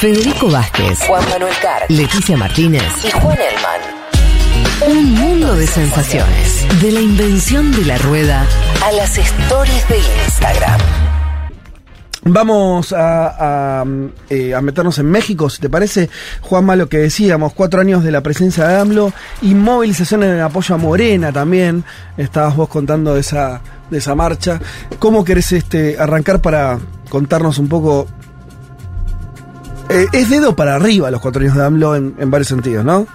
Federico Vázquez, Juan Manuel Carr Leticia Martínez. y Juan Elman. Un mundo de sensaciones. De la invención de la rueda A las stories de Instagram. Vamos a, a, eh, a meternos en México, si te parece, Juanma, lo que decíamos, cuatro años de la presencia de AMLO y movilización en el apoyo a Morena también. Estabas vos contando de esa, de esa marcha. ¿Cómo querés este, arrancar para contarnos un poco? Eh, es dedo para arriba los cuatro años de AMLO en, en varios sentidos, ¿no?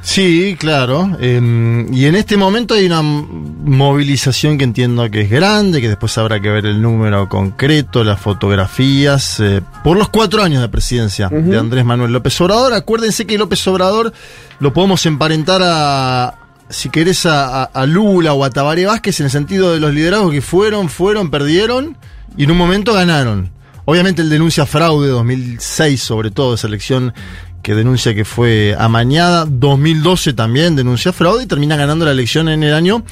Sí, claro. eh, y en este momento hay una movilización que entiendo que es grande, que después habrá que ver el número concreto, las fotografías, eh, por los cuatro años de presidencia de Andrés Manuel López Obrador. Acuérdense que López Obrador lo podemos emparentar a, si querés, a- a Lula o a Tabaré Vázquez en el sentido de los liderazgos que fueron, fueron, perdieron y en un momento ganaron. Obviamente él denuncia fraude 2006, sobre todo esa elección que denuncia que fue amañada. 2012 también denuncia fraude y termina ganando la elección en el año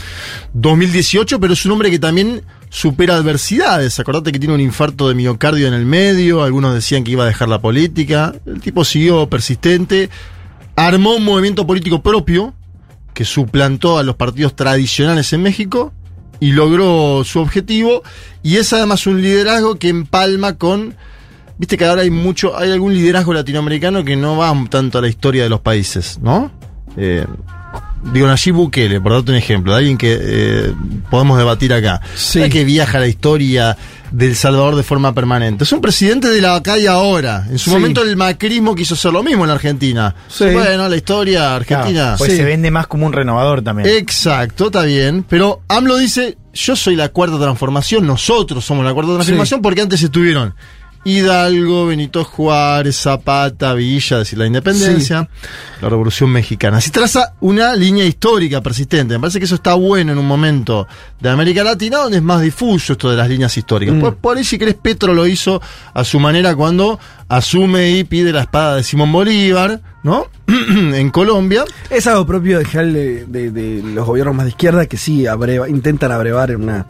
2018, pero es un hombre que también supera adversidades. Acordate que tiene un infarto de miocardio en el medio, algunos decían que iba a dejar la política. El tipo siguió persistente, armó un movimiento político propio que suplantó a los partidos tradicionales en México y logró su objetivo. Y es además un liderazgo que empalma con. Viste que ahora hay mucho. Hay algún liderazgo latinoamericano que no va tanto a la historia de los países, ¿no? Eh, digo, Nayib Bukele, por darte un ejemplo, de alguien que eh, podemos debatir acá. Sí. Que viaja a la historia del Salvador de forma permanente. Es un presidente de la acá y ahora. En su Sí. momento el macrismo quiso hacer lo mismo en la Argentina. Sí. Bueno, la historia argentina. Claro, pues Sí. se vende más como un renovador también. Exacto, está bien. Pero AMLO dice, yo soy la cuarta transformación, nosotros somos la cuarta transformación, porque antes estuvieron Hidalgo, Benito Juárez, Zapata, Villa, decir, la independencia, la revolución mexicana. Así traza una línea histórica persistente. Me parece que eso está bueno en un momento de América Latina donde es más difuso esto de las líneas históricas. Mm. Pues por ahí, si querés, Petro lo hizo a su manera cuando asume y pide la espada de Simón Bolívar, ¿no? en Colombia. Es algo propio de, de- de los gobiernos más de izquierda que sí abreva- intentan abrevar en una,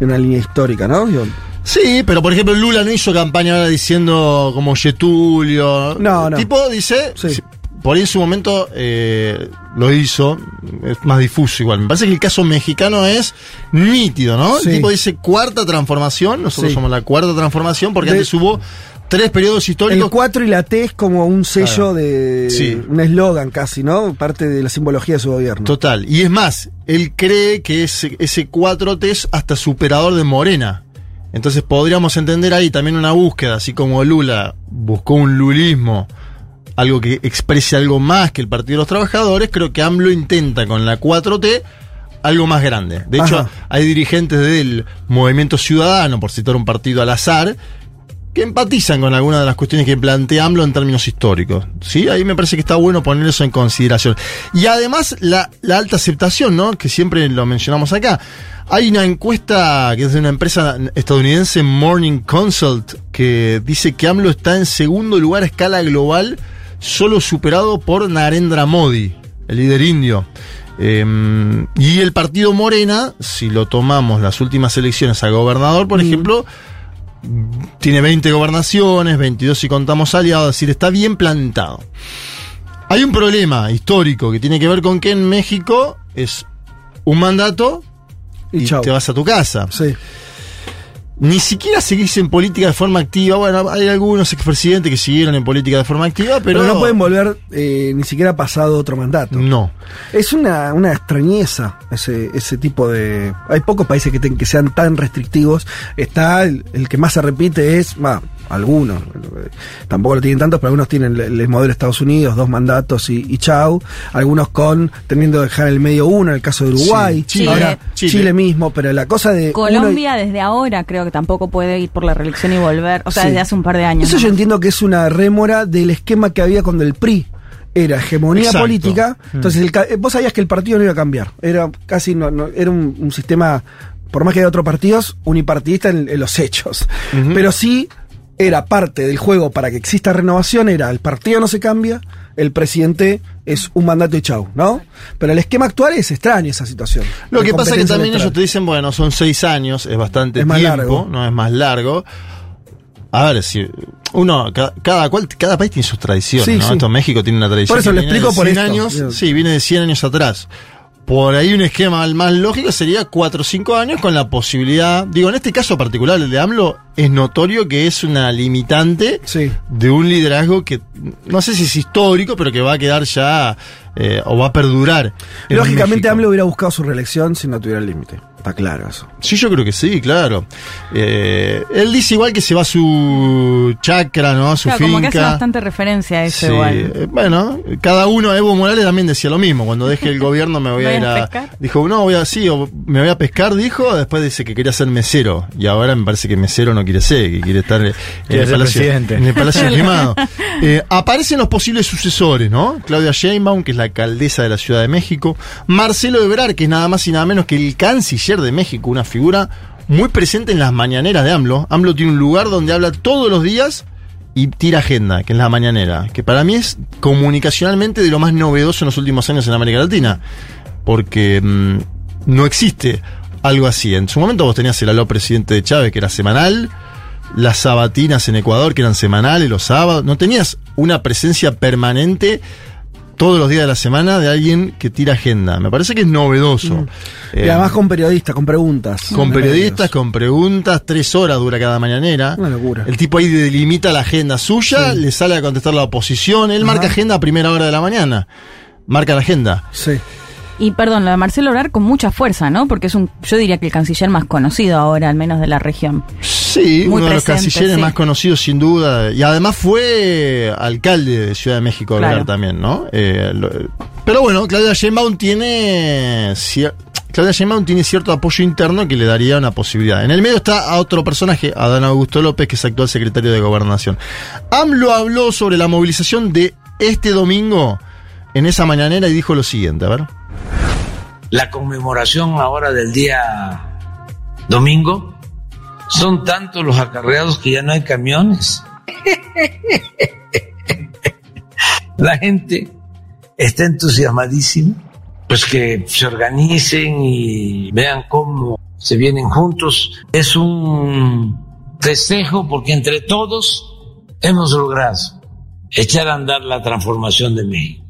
en una línea histórica, ¿no? Digo, Sí, pero por ejemplo Lula no hizo campaña ahora diciendo como Getulio. No, no. El tipo dice, Sí. por ahí en su momento eh, lo hizo, es más difuso igual. Me parece que el caso mexicano es nítido, ¿no? Sí. El tipo dice cuarta transformación, nosotros Sí. somos la cuarta transformación porque De- antes hubo tres periodos El históricos. 4 y la T es como un sello Claro. de. Sí. Un eslogan casi, ¿no? Parte de la simbología de su gobierno. Total. Y es más, él cree que ese, ese 4T es hasta superador de Morena. Entonces podríamos entender ahí también una búsqueda, así como Lula buscó un lulismo, algo que exprese algo más que el Partido de los Trabajadores, creo que AMLO intenta con la 4T algo más grande. De hecho, Ajá. hay dirigentes del Movimiento Ciudadano, por citar un partido al azar, que empatizan con algunas de las cuestiones que plantea AMLO en términos históricos. ¿sí? Ahí me parece que está bueno poner eso en consideración. Y además la, la alta aceptación, ¿no? que siempre lo mencionamos acá. Hay una encuesta que es de una empresa estadounidense, Morning Consult, que dice que AMLO está en segundo lugar a escala global, solo superado por Narendra Modi, el líder indio. Eh, y el partido Morena, si lo tomamos las últimas elecciones a gobernador, por ejemplo, tiene 20 gobernaciones, 22 si contamos aliados, es decir, está bien plantado. Hay un problema histórico que tiene que ver con que en México es un mandato Y y, te vas a tu casa. Sí. Ni siquiera seguís en política de forma activa. Bueno, hay algunos expresidentes que siguieron en política de forma activa, pero, Pero, no pueden volver eh, ni siquiera pasado otro mandato. No. Es una, una extrañeza ese, ese tipo de... Hay pocos países que, que sean tan restrictivos. Está el, el que más se repite es, va, algunos, tampoco lo tienen tantos, pero algunos tienen el, el modelo de Estados Unidos, dos mandatos y, y chau. Algunos con, teniendo que dejar en el medio uno, en el caso de Uruguay. Sí, Chile. Ahora, Chile. Chile. mismo, pero la cosa de... y- Colombia desde ahora creo que tampoco puede ir por la reelección y volver, o sea, Sí. desde hace un par de años. Eso ¿no? yo entiendo que es una rémora del esquema que había cuando el PRI era hegemonía Exacto. política. Mm. Entonces, el ca- eh, vos sabías que el partido no iba a cambiar. Era casi, no, no- era un, un sistema, por más que haya otros partidos, unipartidista en, en los hechos. Pero sí era parte del juego para que exista renovación, era el partido no se cambia, el presidente es un mandato y chau, ¿no? Pero el esquema actual es extraño esa situación. Lo que pasa es que también ellos te dicen, bueno, son seis años, es bastante Es más tiempo, largo. no es más largo. A ver, si uno, ca- cada, cual, cada país tiene sus tradiciones, Sí, ¿no? sí. Esto México tiene una tradición. Por eso lo explico por 100 esto. años. Sí, viene de 100 años atrás. Por ahí un esquema más lógico sería 4 o 5 años con la posibilidad, digo, en este caso particular, el de AMLO, es notorio que es una limitante Sí. de un liderazgo que no sé si es histórico, pero que va a quedar ya eh, o va a perdurar. en Lógicamente. AMLO hubiera buscado su reelección si no tuviera el límite. Está claro eso. Sí, yo creo que sí, claro. Eh, él dice igual que se va a su chacra, ¿no? A su Claro, finca. como que hace bastante referencia a eso Sí, igual. eh, bueno, cada uno, Evo Morales también decía lo mismo. Cuando deje el gobierno me voy a ¿Voy ir a a. pescar? Dijo, no, voy a, sí, o me voy a pescar, dijo. Después dice que quería ser mesero. Y ahora me parece que mesero no quiere ser, que quiere estar en el palacio, presidente. en el Palacio Quemado. Eh, aparecen los posibles sucesores, ¿no? Claudia Sheinbaum, que es la alcaldesa de la Ciudad de México. Marcelo Ebrard, que es nada más y nada menos que el canciller de México, una figura muy presente en las mañaneras de AMLO. AMLO tiene un lugar donde habla todos los días y tira agenda, que es la mañanera, que para mí es comunicacionalmente de lo más novedoso en los últimos años en América Latina, porque mm, no existe algo así. En su momento vos tenías el aló presidente de Chávez, que era semanal, las sabatinas en Ecuador, que eran semanales, los sábados, no tenías una presencia permanente todos los días de la semana de alguien que tira agenda. Me parece que es novedoso. y Eh, además con periodistas, con preguntas. con periodistas, con preguntas, tres horas dura cada mañanera. Una locura. El tipo ahí delimita la agenda suya, le sale a contestar la oposición, él Ajá. marca agenda a primera hora de la mañana. Marca la agenda. Sí. Y perdón, lo de Marcelo Obrar con mucha fuerza, ¿no? Porque es un, yo diría que el canciller más conocido ahora, al menos de la región. Sí, Muy uno de los cancilleres sí. más conocidos sin duda. Y además fue alcalde de Ciudad de México Obrar Claro. también, ¿no? Eh, lo- pero bueno, Claudia Sheinbaum tiene... cier- Claudia Sheinbaum tiene cierto apoyo interno que le daría una posibilidad. En el medio está a otro personaje, Adán Augusto López, que es actual secretario de Gobernación. AMLO habló sobre la movilización de este domingo en esa mañanera y dijo lo siguiente, a la conmemoración ahora del día domingo, son tantos los acarreados que ya no hay camiones. La gente está entusiasmadísima, pues que se organicen y vean cómo se vienen juntos. Es un festejo porque entre todos hemos logrado echar a andar la transformación de México.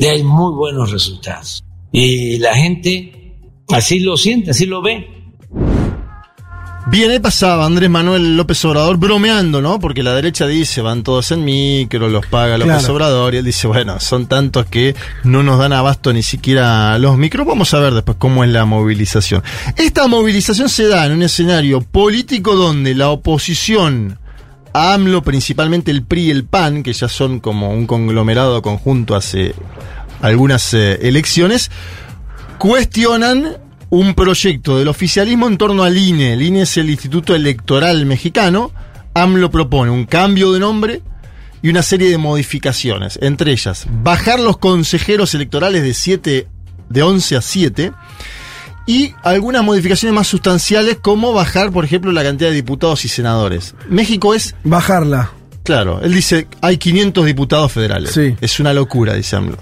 Y hay muy buenos resultados. Y la gente así lo siente, así lo ve. Bien, ahí pasaba Andrés Manuel López Obrador bromeando, ¿no? Porque la derecha dice, van todos en micro, los paga López Claro. Obrador, y él dice, bueno, son tantos que no nos dan abasto ni siquiera los micros. Vamos a ver después cómo es la movilización. Esta movilización se da en un escenario político donde la oposición AMLO, principalmente el PRI y el PAN, que ya son como un conglomerado conjunto hace algunas eh, elecciones, cuestionan un proyecto del oficialismo en torno al INE. El INE es el Instituto Electoral Mexicano. AMLO propone un cambio de nombre y una serie de modificaciones. Entre ellas, bajar los consejeros electorales de 7, de 11 a 7. Y algunas modificaciones más sustanciales, como bajar, por ejemplo, la cantidad de diputados y senadores. México es Bajarla. Claro, él dice, hay 500 diputados federales. Sí. Es una locura, dice AMLO.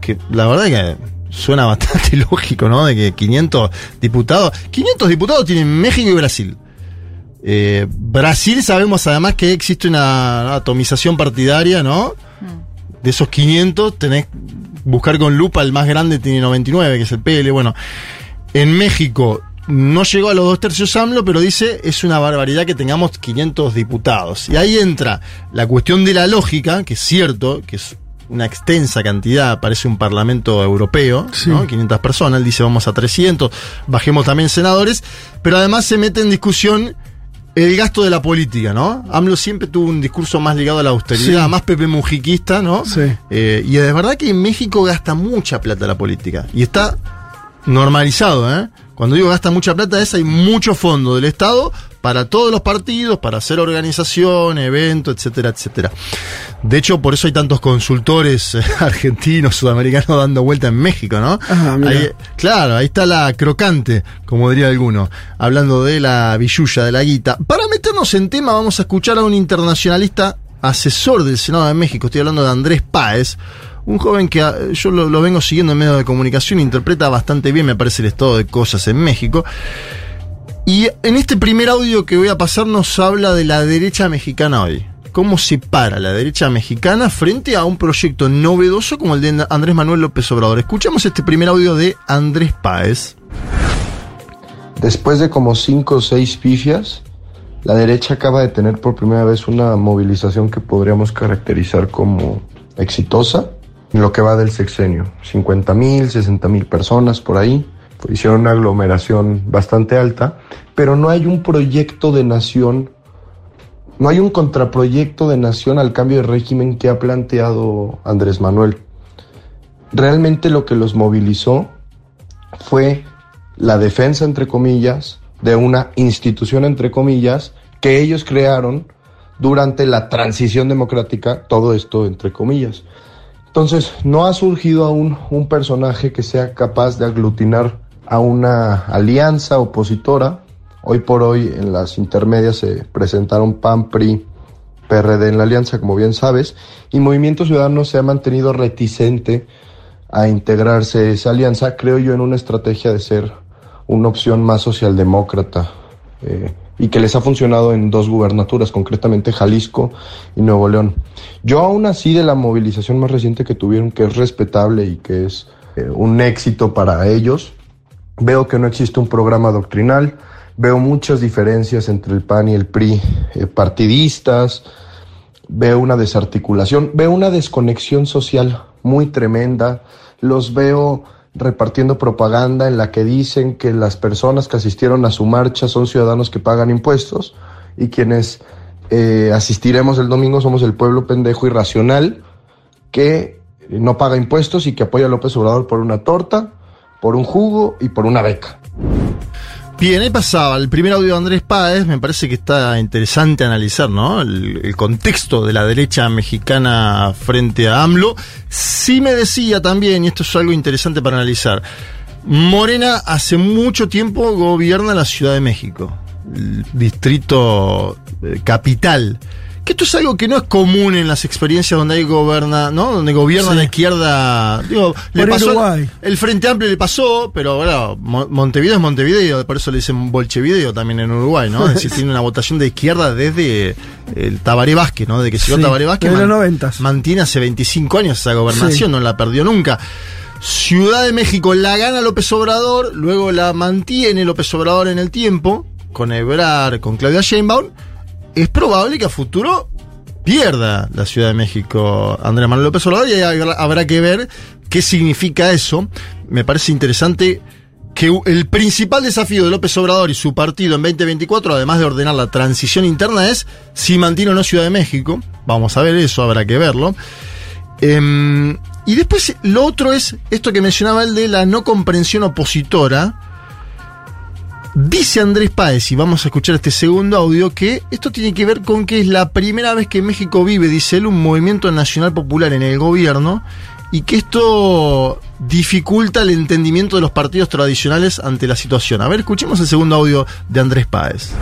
Que la verdad que suena bastante lógico, ¿no? De que 500 diputados... 500 diputados tienen México y Brasil. Eh, Brasil sabemos además que existe una atomización partidaria, ¿no? De esos 500 tenés buscar con lupa, el más grande tiene 99, que es el PL. Bueno, en México no llegó a los dos tercios AMLO, pero dice es una barbaridad que tengamos 500 diputados. Y ahí entra la cuestión de la lógica, que es cierto, que es una extensa cantidad, parece un parlamento europeo, Sí. ¿no? 500 personas, él dice vamos a 300, bajemos también senadores, pero además se mete en discusión el gasto de la política, ¿no? AMLO siempre tuvo un discurso más ligado a la austeridad, Sí. más Pepe Mujiquista, ¿no? Sí. Eh, y es verdad que en México gasta mucha plata la política. Y está normalizado, ¿eh? Cuando digo gasta mucha plata es hay mucho fondo del Estado para todos los partidos, para hacer organización, eventos, etcétera, etcétera. De hecho, por eso hay tantos consultores eh, argentinos, sudamericanos dando vuelta en México, ¿no? Ajá, mira. Ahí- claro, ahí está la crocante, como diría alguno, hablando de la billulla, de la guita. Para meternos en tema, vamos a escuchar a un internacionalista asesor del Senado de México, estoy hablando de Andrés Páez, un joven que ah, yo lo, vengo siguiendo en medios de comunicación, interpreta bastante bien, me parece, el estado de cosas en México. Y en este primer audio que voy a pasar nos habla de la derecha mexicana hoy. cómo se para la derecha mexicana frente a un proyecto novedoso como el de Andrés Manuel López Obrador. Escuchamos este primer audio de Andrés Páez. Después de como cinco o seis pifias, la derecha acaba de tener por primera vez una movilización que podríamos caracterizar como exitosa lo que va del sexenio. 50 mil, 60 mil personas por ahí. Hicieron una aglomeración bastante alta, pero no hay un proyecto de nación, no hay un contraproyecto de nación al cambio de régimen que ha planteado Andrés Manuel. Realmente lo que los movilizó fue la defensa, entre comillas, de una institución, entre comillas, que ellos crearon durante la transición democrática, todo esto entre comillas. Entonces, no ha surgido aún un personaje que sea capaz de aglutinar a una alianza opositora. Hoy por hoy en las intermedias se presentaron PAN, PRI, PRD en la alianza, como bien sabes, y Movimiento Ciudadano se ha mantenido reticente a integrarse a esa alianza, creo yo, en una estrategia de ser una opción más socialdemócrata eh, y que les ha funcionado en dos gubernaturas, concretamente Jalisco y Nuevo León. Yo aún así de la movilización más reciente que tuvieron, que es respetable y que es eh, un éxito para ellos, veo que no existe un programa doctrinal, veo muchas diferencias entre el PAN y el PRI eh, partidistas, veo una desarticulación, veo una desconexión social muy tremenda, los veo repartiendo propaganda en la que dicen que las personas que asistieron a su marcha son ciudadanos que pagan impuestos y quienes eh, asistiremos el domingo somos el pueblo pendejo irracional que no paga impuestos y que apoya a López Obrador por una torta, por un jugo y por una beca. Bien, ahí pasaba el primer audio de Andrés Páez, me parece que está interesante analizar, ¿no? El, contexto de la derecha mexicana frente a AMLO. Sí me decía también, y esto es algo interesante para analizar, Morena hace mucho tiempo gobierna la Ciudad de México, el distrito eh, capital. Que esto es algo que no es común en las experiencias donde hay goberna, ¿no? Donde gobierna Sí. la izquierda. Digo, le pasó. Uruguay. El Frente Amplio le pasó, pero bueno, Mo- Montevideo es Montevideo, por eso le dicen Bolchevideo también en Uruguay, ¿no? Es decir, tiene una votación de izquierda desde el Tabaré Vázquez, ¿no? De que llegó Sí, Tabaré Vázquez. desde los noventas. Mantiene hace 25 años esa gobernación, Sí. no la perdió nunca. Ciudad de México la gana López Obrador, luego la mantiene López Obrador en el tiempo, con Ebrar, con Claudia Sheinbaum. Es probable que a futuro pierda la Ciudad de México Andrés Manuel López Obrador y habrá, que ver qué significa eso. Me parece interesante que el principal desafío de López Obrador y su partido en 2024, además de ordenar la transición interna, es si mantiene o no Ciudad de México. Vamos a ver eso, habrá que verlo. Em, y después lo otro es esto que mencionaba el de la no comprensión opositora. Dice Andrés Páez, y vamos a escuchar este segundo audio, que esto tiene que ver con que es la primera vez que México vive, dice él, un movimiento nacional popular en el gobierno y que esto dificulta el entendimiento de los partidos tradicionales ante la situación. A ver, escuchemos el segundo audio de Andrés Páez.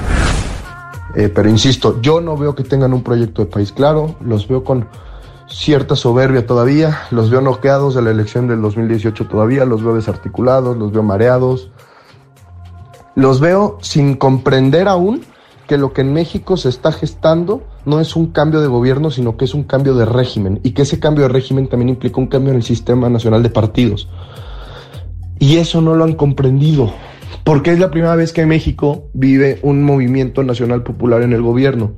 Eh, pero insisto, yo no veo que tengan un proyecto de país claro, los veo con cierta soberbia todavía, los veo noqueados de la elección del 2018 todavía, los veo desarticulados, los veo mareados, los veo sin comprender aún que lo que en México se está gestando no es un cambio de gobierno, sino que es un cambio de régimen, y que ese cambio de régimen también implica un cambio en el sistema nacional de partidos. Y eso no lo han comprendido, porque es la primera vez que México vive un movimiento nacional popular en el gobierno.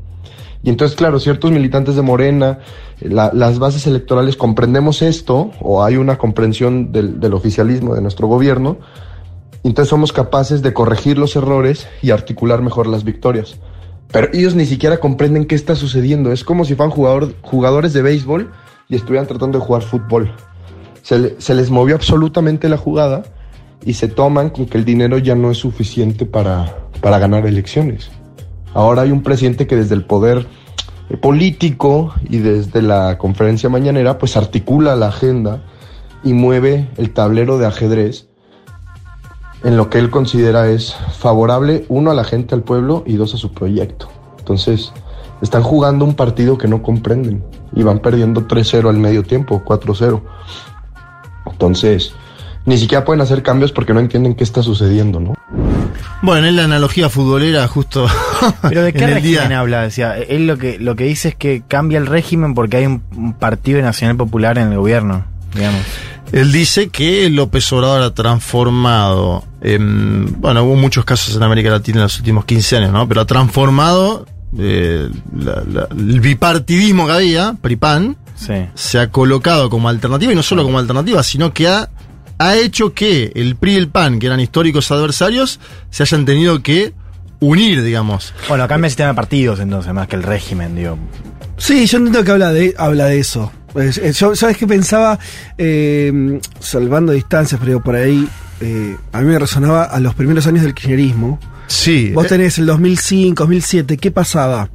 Y entonces, claro, ciertos militantes de Morena, la- las bases electorales comprendemos esto, o hay una comprensión del, oficialismo de nuestro gobierno, entonces somos capaces de corregir los errores y articular mejor las victorias. Pero ellos ni siquiera comprenden qué está sucediendo. Es como si fueran jugador- jugadores de béisbol y estuvieran tratando de jugar fútbol. Se, se les movió absolutamente la jugada y se toman con que el dinero ya no es suficiente para, para ganar elecciones. Ahora hay un presidente que desde el poder eh, político y desde la conferencia mañanera pues articula la agenda y mueve el tablero de ajedrez en lo que él considera es favorable, uno, a la gente, al pueblo y dos, a su proyecto. Entonces, están jugando un partido que no comprenden y van perdiendo 3-0 al medio tiempo, 4-0. Entonces, ni siquiera pueden hacer cambios porque no entienden qué está sucediendo, ¿no? Bueno, en la analogía futbolera, justo Pero de qué en el régimen día. habla, decía, él lo que lo que dice es que cambia el régimen porque hay un, un partido nacional popular en el gobierno, digamos. Él dice que López Obrador ha transformado, em, bueno, hubo muchos casos en América Latina en los últimos 15 años, ¿no? Pero ha transformado eh, la- la- el bipartidismo que había, PRIPAN, Sí. se ha colocado como alternativa, y no solo como alternativa, sino que ha, ha hecho que el PRI y el PAN, que eran históricos adversarios, se hayan tenido que unir, digamos. Bueno, cambia el sistema de partidos entonces, más que el régimen, digo. Sí, yo entiendo que habla de, habla de eso. Es- es- yo, ¿Sabes qué pensaba? Eh, salvando distancias, pero por ahí eh, a mí me resonaba a los primeros años del kirchnerismo. Sí. Vos tenés el 2005, 2007, ¿qué pasaba?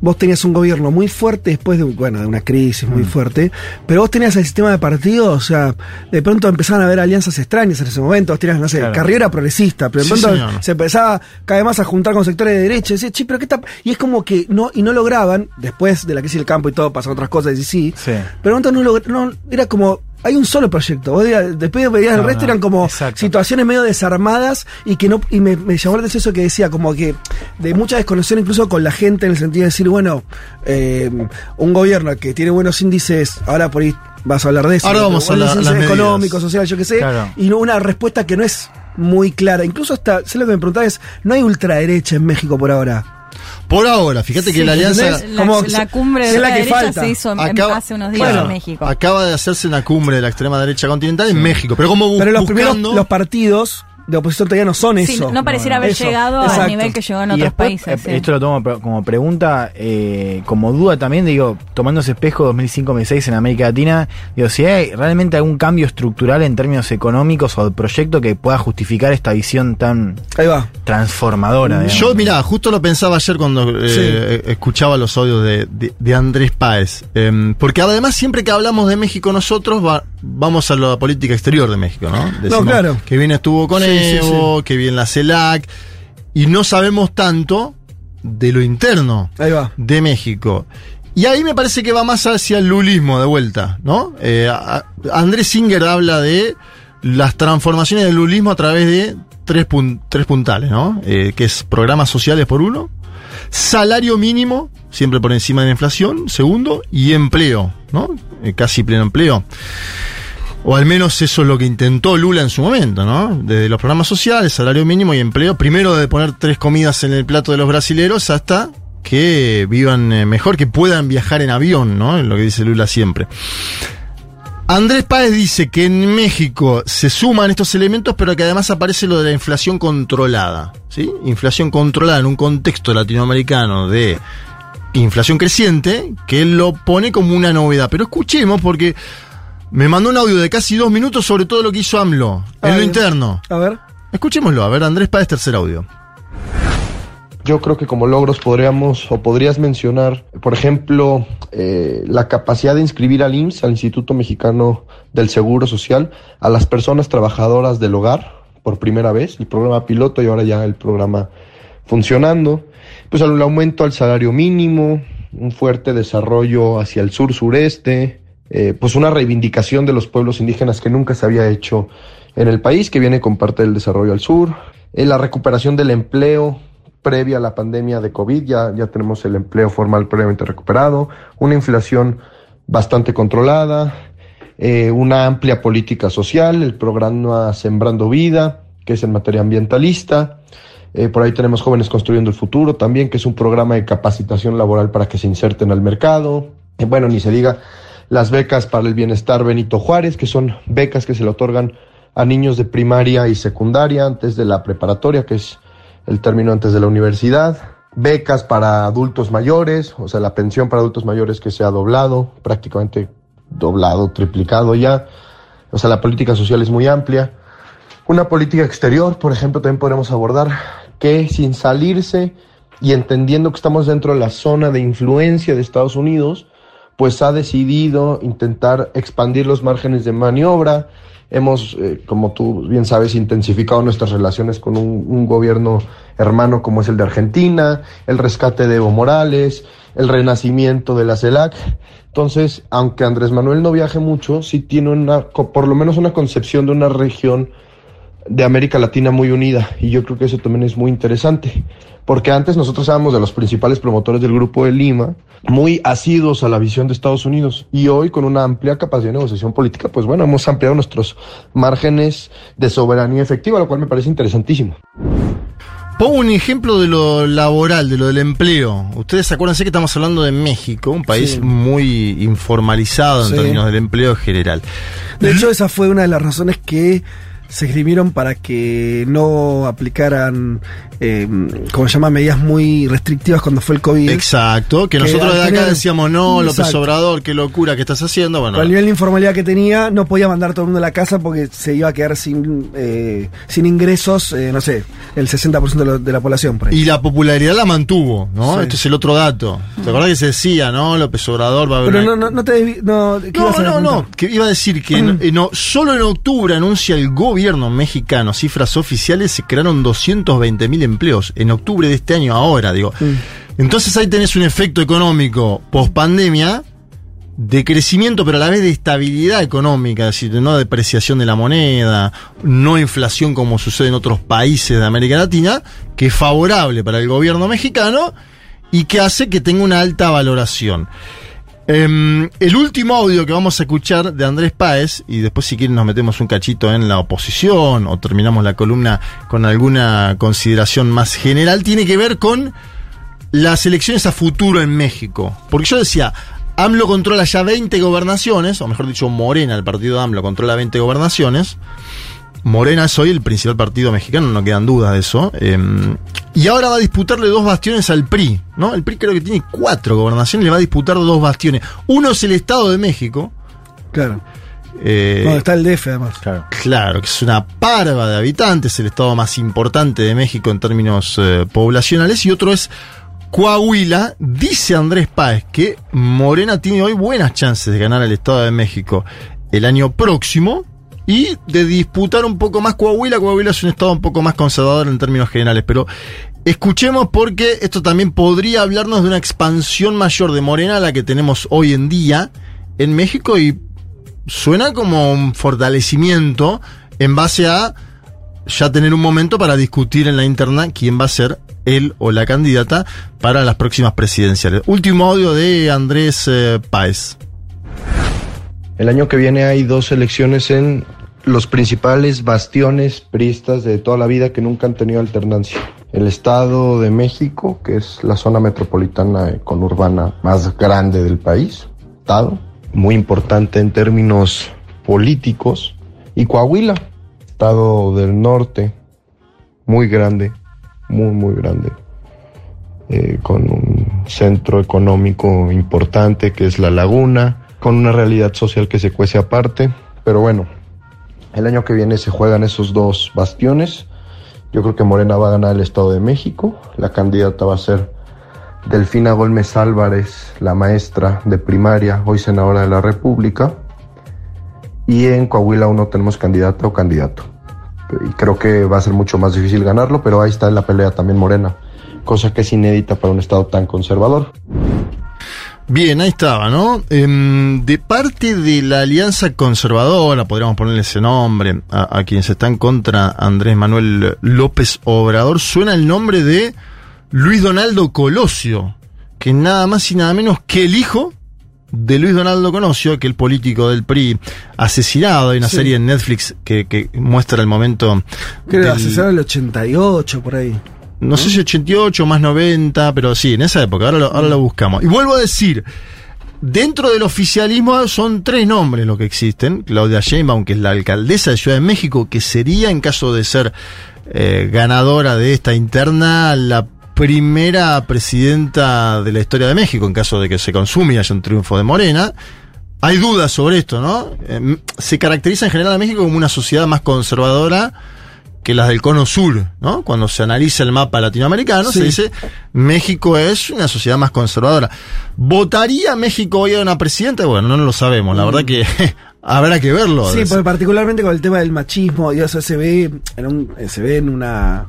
Vos tenías un gobierno muy fuerte después de, bueno, de una crisis Mm. muy fuerte, pero vos tenías el sistema de partidos, o sea, de pronto empezaban a haber alianzas extrañas en ese momento, vos tenías, no sé, Claro. carrera progresista, pero de pronto se empezaba cada vez más a juntar con sectores de derecha, y decía, "Che, pero qué está-?" Y es como que no, y no lograban, después de la crisis del campo y todo, pasaron otras cosas, y sí, Sí. pero de pronto no, no era como hay un solo proyecto. Vos digas- después veías el No, resto no, eran como exacto. situaciones medio desarmadas y que no y me, me llamó la atención eso que decía como que de mucha desconexión incluso con la gente en el sentido de decir bueno eh, un gobierno que tiene buenos índices ahora por ahí vas a hablar de eso Ahora ¿no? vamos a buenos la- índices económicos sociales yo qué sé Claro. y no- una respuesta que no es muy clara incluso hasta sé lo que me preguntaba es no hay ultraderecha en México por ahora Por ahora, fíjate que Sí, la alianza... La, Como- la cumbre de la la, que derecha falta. se hizo en- Acaba- hace unos días Bueno, en México. Acaba de hacerse una cumbre de la extrema derecha continental en México, pero como bu- pero los buscando... primeros los partidos de oposición todavía no son Sí, eso no pareciera haber Eso, llegado exacto. al nivel que llegó en Y otros después, países. eh, sí. Esto lo tomo como pregunta, eh, como duda también, digo, tomando ese espejo 2005-2006 en América Latina, digo, si hay realmente algún cambio estructural en términos económicos o de proyecto que pueda justificar esta visión tan ahí va transformadora. digamos. Yo, mirá, justo lo pensaba ayer cuando eh, escuchaba los audios de, de- de Andrés Páez. Em, porque además, siempre que hablamos de México, nosotros va- vamos a la política exterior de México, ¿no? Decimos claro. Que bien estuvo con Sí, sí, Evo, que bien la CELAC. Y no sabemos tanto de lo interno ahí va de México. Y ahí me parece que va más hacia el lulismo de vuelta, ¿no? Eh, Andrés Singer habla de las transformaciones del lulismo a través de tres, pun- tres puntales, ¿no? Eh, que es programas sociales por uno, salario mínimo, siempre por encima de la inflación, segundo, y empleo, ¿no? Eh, casi pleno empleo. O al menos eso es lo que intentó Lula en su momento, ¿no? Desde los programas sociales, salario mínimo y empleo. Primero de poner tres comidas en el plato de los brasileros hasta que vivan eh, mejor, que puedan viajar en avión, ¿no? Es lo que dice Lula siempre. Andrés Páez dice que en México se suman estos elementos, pero que además aparece lo de la inflación controlada, ¿sí? Inflación controlada en un contexto latinoamericano de inflación creciente, que él lo pone como una novedad. Pero escuchemos porque me mandó un audio de casi dos minutos sobre todo lo que hizo AMLO en lo interno. a ver Escuchémoslo, a ver, Andrés Páez, tercer audio. Yo creo que como logros podríamos o podrías mencionar, por ejemplo, eh, la capacidad de inscribir al IMSS, al Instituto Mexicano del Seguro Social, a las personas trabajadoras del hogar por primera vez, el programa piloto y ahora ya el programa funcionando, pues el aumento al salario mínimo, un fuerte desarrollo hacia el sur-sureste, eh, pues una reivindicación de los pueblos indígenas que nunca se había hecho en el país, que viene con parte del desarrollo al sur, eh, la recuperación del empleo previa a la pandemia de COVID, ya, ya tenemos el empleo formal previamente recuperado, una inflación bastante controlada, eh, una amplia política social, el programa Sembrando Vida, que es en materia ambientalista, eh, por ahí tenemos Jóvenes Construyendo el Futuro también, que es un programa de capacitación laboral para que se inserten al mercado. Eh, bueno, ni se diga las becas para el bienestar Benito Juárez, que son becas que se le otorgan a niños de primaria y secundaria antes de la preparatoria, que es el término antes de la universidad. Becas para adultos mayores, o sea, la pensión para adultos mayores que se ha doblado, prácticamente doblado, triplicado ya. O sea, la política social es muy amplia. Una política exterior, por ejemplo, también podemos abordar que sin salirse y entendiendo que estamos dentro de la zona de influencia de Estados Unidos, pues ha decidido intentar expandir los márgenes de maniobra. Hemos, eh, como tú bien sabes, intensificado nuestras relaciones con un, un gobierno hermano como es el de Argentina, el rescate de Evo Morales, el renacimiento de la CELAC. Entonces, aunque Andrés Manuel no viaje mucho, sí tiene una, por lo menos una concepción de una región de América Latina muy unida y yo creo que eso también es muy interesante, porque antes nosotros éramos de los principales promotores del Grupo de Lima, muy asiduos a la visión de Estados Unidos y hoy con una amplia capacidad de negociación política, pues bueno, hemos ampliado nuestros márgenes de soberanía efectiva, lo cual me parece interesantísimo. Pongo un ejemplo de lo laboral, de lo del empleo. Ustedes acuérdense que estamos hablando de México, un país Sí. muy informalizado en Sí. términos del empleo en general. De hecho, esa fue una de las razones que se escribieron para que no aplicaran, eh, como se llama, medidas muy restrictivas cuando fue el COVID. Exacto, que Que nosotros de acá decíamos, no, López Exacto. Obrador, qué locura que estás haciendo. Bueno, Con el nivel de informalidad que tenía, no podía mandar a todo el mundo a la casa porque se iba a quedar sin, eh, sin ingresos, eh, no sé, el 60% de, lo- de la población. Por ahí. Y la popularidad la mantuvo, ¿no? Sí. Este es el otro dato. ¿Te acordás que se decía, no? López Obrador va a haber Pero no, no, no te... No, ¿qué No, no, no, que iba a decir que en- en o- solo en octubre anuncia el gobierno mexicano, cifras oficiales, se crearon 220 mil empleos. En octubre de este año, ahora, digo. Entonces ahí tenés un efecto económico post pandemia de crecimiento, pero a la vez de estabilidad económica, es decir, no depreciación de la moneda, no inflación como sucede en otros países de América Latina, que es favorable para el gobierno mexicano y que hace que tenga una alta valoración. Em, el último audio que vamos a escuchar de Andrés Páez, y después si quieren nos metemos un cachito en la oposición o terminamos la columna con alguna consideración más general, tiene que ver con las elecciones a futuro en México. Porque yo decía, AMLO controla ya 20 gobernaciones, o mejor dicho, Morena, el partido de AMLO, controla 20 gobernaciones. Morena es hoy el principal partido mexicano, no quedan dudas de eso. Eh, y ahora va a disputarle dos bastiones al PRI, ¿no? El PRI creo que tiene cuatro gobernaciones, le va a disputar dos bastiones. Uno es el Estado de México. Claro. eh, Donde está el DF, además. Claro. Claro, que es una parva de habitantes, el estado más importante de México en términos eh, poblacionales, y otro es Coahuila. Dice Andrés Páez que Morena tiene hoy buenas chances de ganar el Estado de México el año próximo y de disputar un poco más Coahuila. Coahuila es un estado un poco más conservador en términos generales, pero escuchemos porque esto también podría hablarnos de una expansión mayor de Morena a la que tenemos hoy en día en México y suena como un fortalecimiento en base a ya tener un momento para discutir en la interna quién va a ser él o la candidata para las próximas presidenciales. Último audio de Andrés eh, Páez. El año que viene hay dos elecciones en los principales bastiones priistas de toda la vida que nunca han tenido alternancia. El Estado de México, que es la zona metropolitana conurbana más grande del país, Estado, muy importante en términos políticos, y Coahuila, Estado del Norte, muy grande, muy, muy grande, eh, con un centro económico importante que es la laguna, con una realidad social que se cuece aparte, pero bueno, el año que viene se juegan esos dos bastiones. Yo creo que Morena va a ganar el Estado de México. La candidata va a ser Delfina Gómez Álvarez, la maestra de primaria, hoy senadora de la República. Y en Coahuila aún no tenemos candidata o candidato. Y creo que va a ser mucho más difícil ganarlo, pero ahí está en la pelea también Morena, cosa que es inédita para un Estado tan conservador. Bien, ahí estaba, ¿no? Em, de parte de la Alianza Conservadora, podríamos ponerle ese nombre, a, a quienes están contra Andrés Manuel López Obrador, suena el nombre de Luis Donaldo Colosio, que nada más y nada menos que el hijo de Luis Donaldo Colosio, aquel político del PRI asesinado. Hay una Sí. serie en Netflix que, que muestra el momento. Creo que del- asesinaron el 88, por ahí. No sé si 88 más 90, pero sí, en esa época, ahora lo, ahora lo buscamos. Y vuelvo a decir, dentro del oficialismo son tres nombres los que existen. Claudia Sheinbaum, que es la alcaldesa de Ciudad de México, que sería, en caso de ser eh, ganadora de esta interna, la primera presidenta de la historia de México, en caso de que se consume y haya un triunfo de Morena. Hay dudas sobre esto, ¿no? Eh, se caracteriza en general a México como una sociedad más conservadora que las del cono sur, ¿no? Cuando se analiza el mapa latinoamericano, se dice México es una sociedad más conservadora. ¿Votaría México hoy a una presidenta? Bueno, no lo sabemos, la verdad que habrá que verlo. Sí, porque particularmente con el tema del machismo, y eso se ve en, un- se ve en una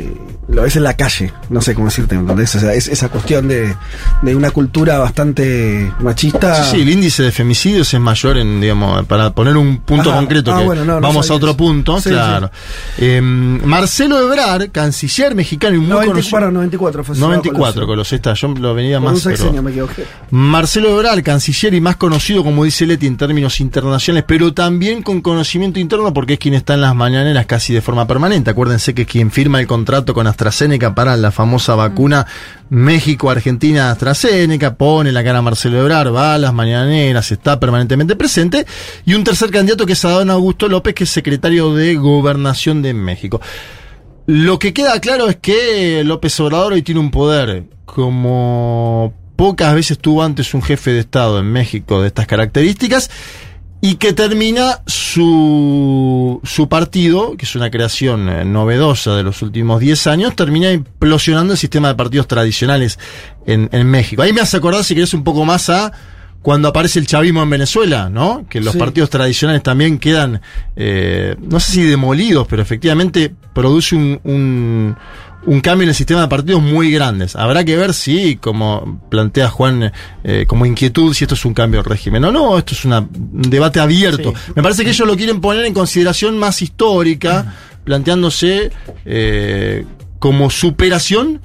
eh, lo ves en la calle, no sé cómo decirte, ¿entendés? O sea, es esa cuestión de, de una cultura bastante machista. Sí, sí, el índice de femicidios es mayor en, digamos, para poner un punto Ajá. concreto, Ah, que bueno, no, no vamos a otro punto, Sí, claro. Eh, Marcelo Ebrard, canciller mexicano y muy 90, conocido. perdón, 94 fue 94 con los estas, yo lo venía más. pero- sexenio me equivoqué. Marcelo Ebrard, canciller y más conocido, como dice Leti, en términos internacionales, pero también con conocimiento interno porque es quien está en las mañaneras casi de forma permanente. Acuérdense que es quien firma el contrato con AstraZeneca para la famosa vacuna México-Argentina-AstraZeneca, pone la cara a Marcelo Ebrard, va a las mañaneras, está permanentemente presente. Y un tercer candidato que es Adán Augusto López, que es secretario de Gobernación de México. Lo que queda claro es que López Obrador hoy tiene un poder como pocas veces tuvo antes un jefe de Estado en México de estas características y que termina su, su partido, que es una creación eh, novedosa de los últimos 10 años, termina implosionando el sistema de partidos tradicionales en, en México. Ahí me hace acordar, si querés, un poco más a cuando aparece el chavismo en Venezuela, ¿no? Que los Sí. partidos tradicionales también quedan, eh, no sé si demolidos, pero efectivamente produce un, un, un cambio en el sistema de partidos muy grandes. Habrá que ver si, como plantea Juan, eh, como inquietud, si esto es un cambio de régimen o no, esto es una- un debate abierto. Me parece que ellos lo quieren poner en consideración más histórica, planteándose eh, como superación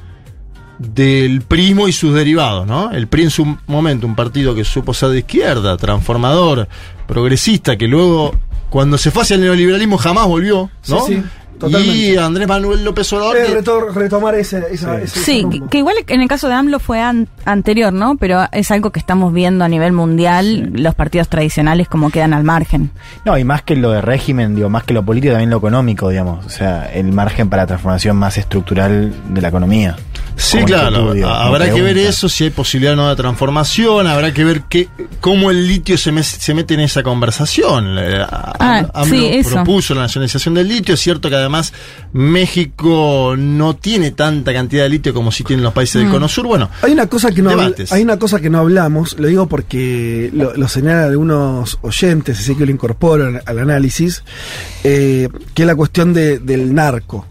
del prismo y sus derivados, ¿no? El PRI en su momento, un partido que supo ser de izquierda, transformador, progresista, que luego, cuando se fue hacia el neoliberalismo, jamás volvió, ¿no? Sí, sí, totalmente. y Andrés Manuel López Obrador, Eh, que- retor- retomar ese, esa, ese Sí, que, que igual en el caso de AMLO fue an- anterior, ¿no? Pero es algo que estamos viendo a nivel mundial, los partidos tradicionales como quedan al margen. No, y más que lo de régimen, digo, más que lo político, también lo económico, digamos. O sea, el margen para transformación más estructural de la economía. Sí, claro. habrá que ver eso, si hay posibilidad o no de transformación, habrá que ver qué, cómo el litio se, me- se mete en esa conversación. Ah, AMLO sí, eso. propuso la nacionalización del litio. Es cierto que además México no tiene tanta cantidad de litio como si tienen los países del Cono Sur. Bueno, Hay una cosa que no Debates. hay una cosa que no hablamos, lo digo porque lo, lo señalan algunos oyentes, así que lo incorporo al- análisis, eh, que es la cuestión de- del narco.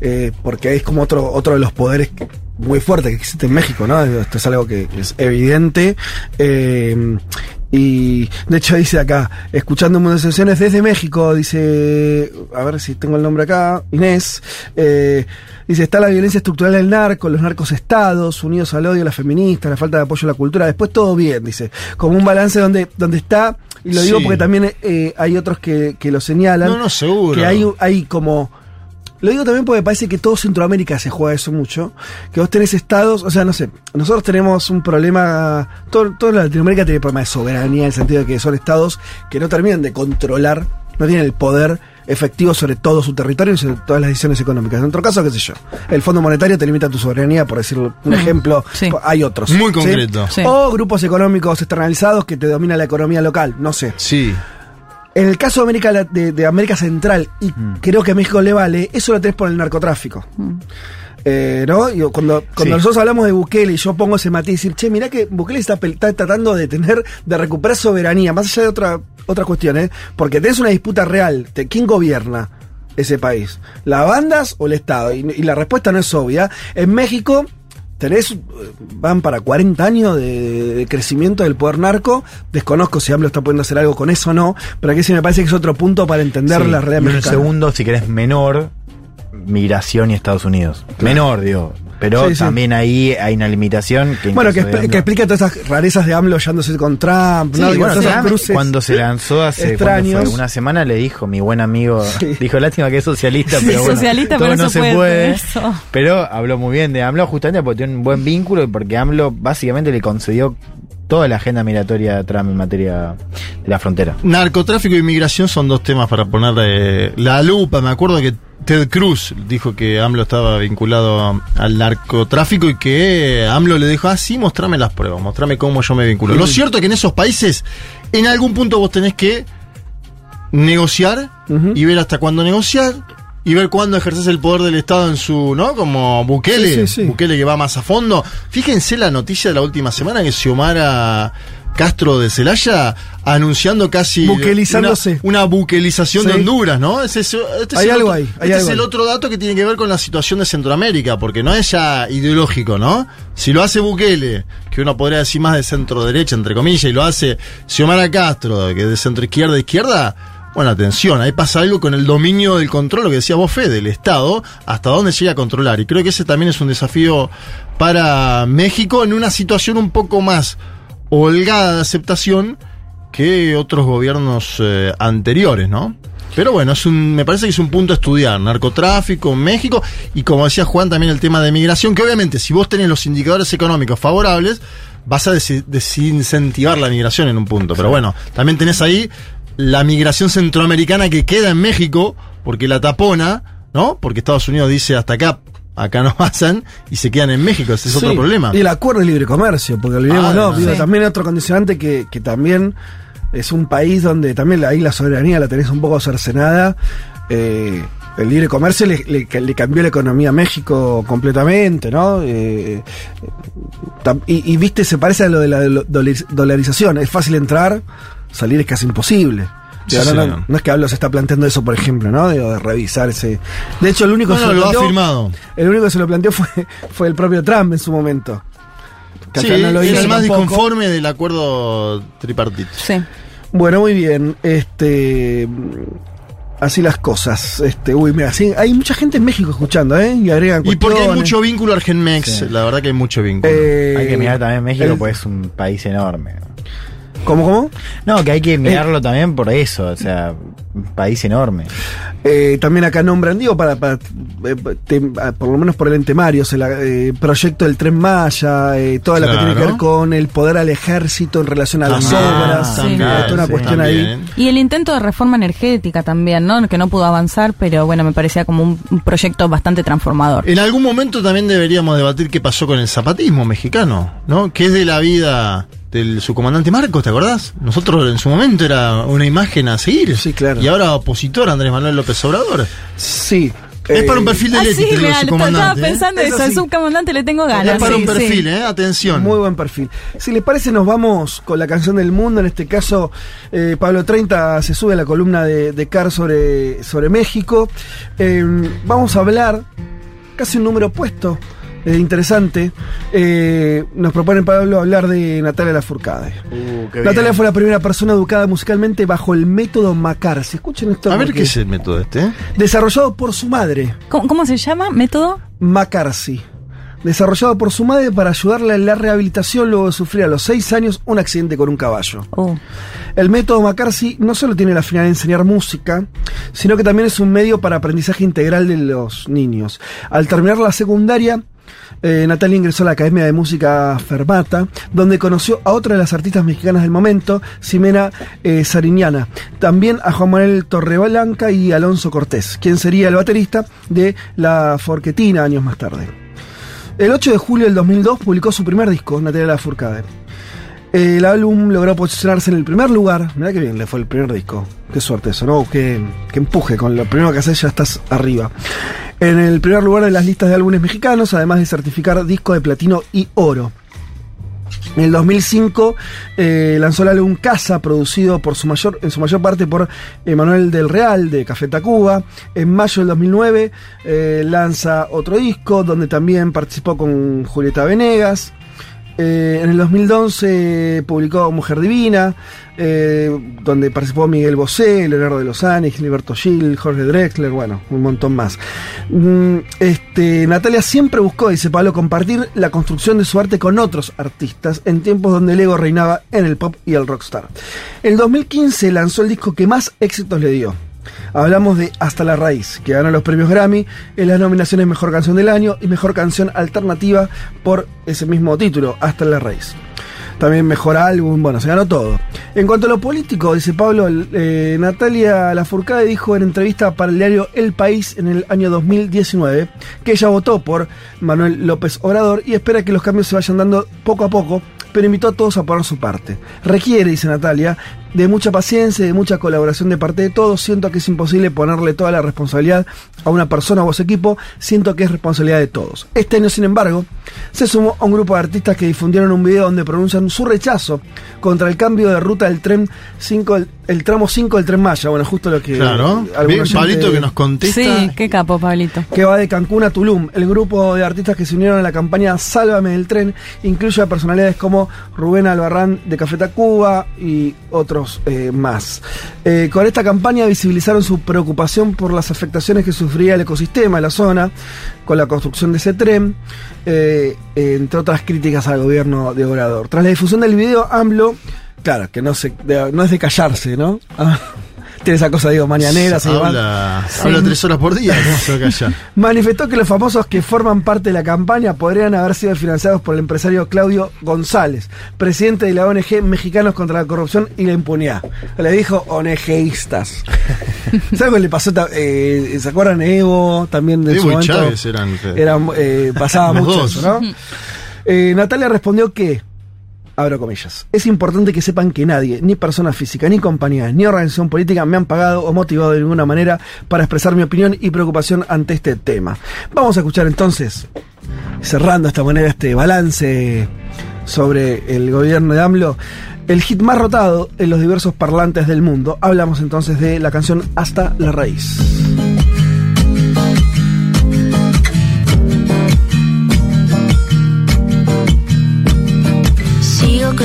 Eh, porque es como otro, otro de los poderes que- muy fuertes que existe en México, ¿no? Esto es algo que es evidente. Eh, y de hecho dice acá, escuchando sesiones desde México, dice, a ver si tengo el nombre acá, Inés, eh, dice, está la violencia estructural del narco, los narcos estados, unidos al odio, las feministas, la falta de apoyo a la cultura, después todo bien, dice, como un balance donde, donde está, y lo digo Sí. porque también eh, hay otros que, que lo señalan, No, no, seguro. que hay, hay como... Lo digo también porque parece que todo Centroamérica se juega eso mucho. Que vos tenés estados, o sea, no sé, nosotros tenemos un problema, todo, toda Latinoamérica tiene problema de soberanía, en el sentido de que son estados que no terminan de controlar, no tienen el poder efectivo sobre todo su territorio y sobre todas las decisiones económicas. En otro caso, qué sé yo, el Fondo Monetario te limita tu soberanía, por decir un Mm, ejemplo, sí. hay otros. Muy ¿sí? concreto. Sí. O grupos económicos externalizados que te domina la economía local, no sé. sí. En el caso de América, La- de, de América Central, y creo que a México le vale, eso lo tenés por el narcotráfico. Eh, ¿No? Y cuando cuando Sí. nosotros hablamos de Bukele y yo pongo ese matiz, decir, che, mirá que Bukele está, pel- está tratando de tener, de recuperar soberanía, más allá de otra, otra cuestión, ¿eh? Porque tenés una disputa real. de ¿Quién gobierna ese país? ¿Las bandas o el Estado? Y, y la respuesta no es obvia. En México, tenés, eh, van para 40 años de, de crecimiento del poder narco. Desconozco si AMLO está pudiendo hacer algo con eso o no, pero aquí sí me parece que es otro punto para entender Sí, la realidad y un segundo, si querés, menor, migración y Estados Unidos. Menor, digo. Pero Sí, sí. también ahí hay una limitación que Bueno, que, expl- que AMLO- explica todas esas rarezas de AMLO hallándose con Trump, Sí, ¿no? Bueno, cruces. cuando se lanzó hace ¿cuándo extraños. fue? una semana le dijo mi buen amigo, Sí. dijo lástima que es socialista, Sí, pero bueno, socialista, todo pero no se puede puede. Pero habló muy bien de AMLO justamente porque tiene un buen vínculo y porque AMLO básicamente le concedió toda la agenda migratoria a Trump en materia de la frontera. Narcotráfico e inmigración son dos temas para poner eh, la lupa. Me acuerdo que Ted Cruz dijo que AMLO estaba vinculado al narcotráfico y que AMLO le dijo, ah, sí, mostrame las pruebas, mostrame cómo yo me vinculo. Lo cierto es que en esos países, en algún punto vos tenés que negociar y ver hasta cuándo negociar y ver cuándo ejerces el poder del Estado en su, ¿no? Como Bukele, Sí, sí, sí. Bukele que va más a fondo. Fíjense la noticia de la última semana que Xiomara Castro de Celaya anunciando casi una, una buquelización de. Honduras, ¿no? Ese es- este es Hay el algo otro, ahí, hay este algo es el ahí. otro dato que tiene que ver con la situación de Centroamérica, porque no es ya ideológico, ¿no? Si lo hace Bukele, que uno podría decir más de centro derecha, entre comillas, y lo hace Xiomara Castro, que es de centro izquierda izquierda, bueno, atención, ahí pasa algo con el dominio del control, lo que decía vos, Fede, del Estado, hasta dónde llega a controlar. Y creo que ese también es un desafío para México en una situación un poco más holgada de aceptación que otros gobiernos eh, anteriores, ¿no? Pero bueno, es un, me parece que es un punto a estudiar. Narcotráfico, México, y como decía Juan, también el tema de migración, que obviamente si vos tenés los indicadores económicos favorables, vas a desi- desincentivar la migración en un punto. Pero bueno, también tenés ahí la migración centroamericana que queda en México, porque la tapona, ¿no? Porque Estados Unidos dice hasta acá, acá no pasan, y se quedan en México, ese es otro problema. Y el acuerdo de libre comercio, porque olvidemos, Ah, no, no. digo, Sí. también otro condicionante que, que también es un país donde también ahí la soberanía la tenés un poco cercenada. eh, el libre comercio le, le- le cambió la economía a México completamente, ¿no? Eh, tam- y, y, viste, se parece a lo de la dolarización. Es fácil entrar, salir es casi imposible. Sí, Digo, sí, no, no. no- no es que Hablo se está planteando eso, por ejemplo, ¿no? Digo, de revisar ese. De hecho, el único que se lo ha planteó- firmado. el único que se lo planteó fue, fue el propio Trump en su momento. Que Sí, acá no lo el más tampoco. disconforme del acuerdo tripartito. Sí. Bueno, muy bien. Este. Así las cosas. Este, uy, mira, sí, hay mucha gente en México escuchando, ¿eh? Y agregan Y porque hay mucho vínculo Argenmex, Sí. la verdad que hay mucho vínculo. Eh, Hay que mirar también México, el- pues es un país enorme. ¿Cómo, cómo? No, que hay que mirarlo también por eso, o sea, un país enorme. Eh, también acá nombran, digo, para, para eh, te- ah, por lo menos por el entemario, el eh, proyecto del Tren Maya, eh, toda la que tiene que ver con el poder al ejército en relación a las También, obras. toda una sí. cuestión ahí. Y el intento de reforma energética también, ¿no? Que no pudo avanzar, pero bueno, me parecía como un, un proyecto bastante transformador. En algún momento también deberíamos debatir qué pasó con el zapatismo mexicano, ¿no? ¿Qué es de la vida del subcomandante Marcos, ¿te acordás? Nosotros en su momento era una imagen a seguir. Sí, claro. Y ahora opositor Andrés Manuel López Obrador. Sí. Es eh, para un perfil de Ah, Leti, sí, mirá, estaba. ¿eh? pensando Eso eso, al sí. subcomandante le tengo ganas. Es para sí, un perfil, sí. ¿eh? Atención. Muy buen perfil. Si les parece, nos vamos con la canción del mundo. En este caso, eh, Pablo 30 se sube a la columna de, de Car sobre, sobre México. Eh, vamos a hablar, casi un número opuesto, eh, interesante. Eh, nos propone Pablo hablar de Natalia Lafourcade. Natalia fue la primera persona educada musicalmente bajo el método McCarthy. Escuchen esto. A ver qué es el método este. Desarrollado por su madre. ¿Cómo, cómo se llama? ¿Método? McCarthy. Desarrollado por su madre para ayudarle en la rehabilitación luego de sufrir a los 6 años un accidente con un caballo. Uh, El método McCarthy no solo tiene la finalidad de enseñar música, sino que también es un medio para aprendizaje integral de los niños. Al terminar la secundaria, eh, Natalia ingresó a la Academia de Música Fermata, donde conoció a otra de las artistas mexicanas del momento, Ximena eh, Sariñana. También a Juan Manuel Torreblanca y Alonso Cortés, quien sería el baterista de La Forquetina años más tarde. El 8 de julio del 2002 publicó su primer disco, Natalia Lafourcade. El álbum logró posicionarse en el primer lugar. Mirá que bien le fue el primer disco. Qué suerte eso, ¿no? Qué empuje. Con lo primero que haces ya estás arriba. En el primer lugar de las listas de álbumes mexicanos, además de certificar disco de platino y oro. En el 2005 eh, lanzó el álbum Casa, producido por su mayor, en su mayor parte por Emanuel del Real de Café Tacuba. En mayo del 2009 eh, lanza otro disco donde también participó con Julieta Venegas. Eh, en el 2011 publicó Mujer Divina, eh, donde participó Miguel Bosé, Leonardo de los Anís, Gilberto Gil, Jorge Drexler, bueno, un montón más. Mm, este, Natalia siempre buscó, dice Pablo, compartir la construcción de su arte con otros artistas en tiempos donde el ego reinaba en el pop y el rockstar. En 2015 lanzó el disco que más éxitos le dio. Hablamos de Hasta la Raíz, que ganó los premios Grammy en las nominaciones Mejor Canción del Año y Mejor Canción Alternativa por ese mismo título, Hasta la Raíz. También Mejor Álbum, bueno, se ganó todo. En cuanto a lo político, dice Pablo, eh, Natalia Lafourcade dijo en entrevista para el diario El País en el año 2019 que ella votó por Manuel López Obrador y espera que los cambios se vayan dando poco a poco pero invitó a todos a poner su parte. Requiere, dice Natalia, de mucha paciencia y de mucha colaboración de parte de todos. Siento que es imposible ponerle toda la responsabilidad a una persona o a su equipo. Siento que es responsabilidad de todos. Este año, sin embargo, se sumó a un grupo de artistas que difundieron un video donde pronuncian su rechazo contra el cambio de ruta del tren 5, el, el tramo 5 del tren Maya. Bueno, justo lo que. Claro. Bien, Pablito que nos contesta. Sí, qué capo, Pablito. que va de Cancún a Tulum. El grupo de artistas que se unieron a la campaña Sálvame del tren incluye a personalidades como Rubén Albarrán de Café Tacuba y otros eh, más. Eh, con esta campaña visibilizaron su preocupación por las afectaciones que sufría el ecosistema de la zona con la construcción de ese tren, eh, entre otras críticas al gobierno de Obrador. Tras la difusión del video, AMLO, claro, que no, se, no es de callarse, ¿no? Tiene esa cosa, digo, mañanera, se habla, habla tres horas por día. Manifestó que los famosos que forman parte de la campaña podrían haber sido financiados por el empresario Claudio González, presidente de la ONG Mexicanos contra la Corrupción y la Impunidad. Le dijo ONGistas. ¿Sabes qué le pasó? eh, ¿Se acuerdan Evo? También de Evo su y momento. Chávez eran- eran, eh, pasaba mucho dos. eso, ¿no? Eh, Natalia respondió que abro comillas. Es importante que sepan que nadie, ni persona física, ni compañía, ni organización política me han pagado o motivado de ninguna manera para expresar mi opinión y preocupación ante este tema. Vamos a escuchar entonces, cerrando de esta manera este balance sobre el gobierno de AMLO, el hit más rotado en los diversos parlantes del mundo. Hablamos entonces de la canción Hasta la raíz.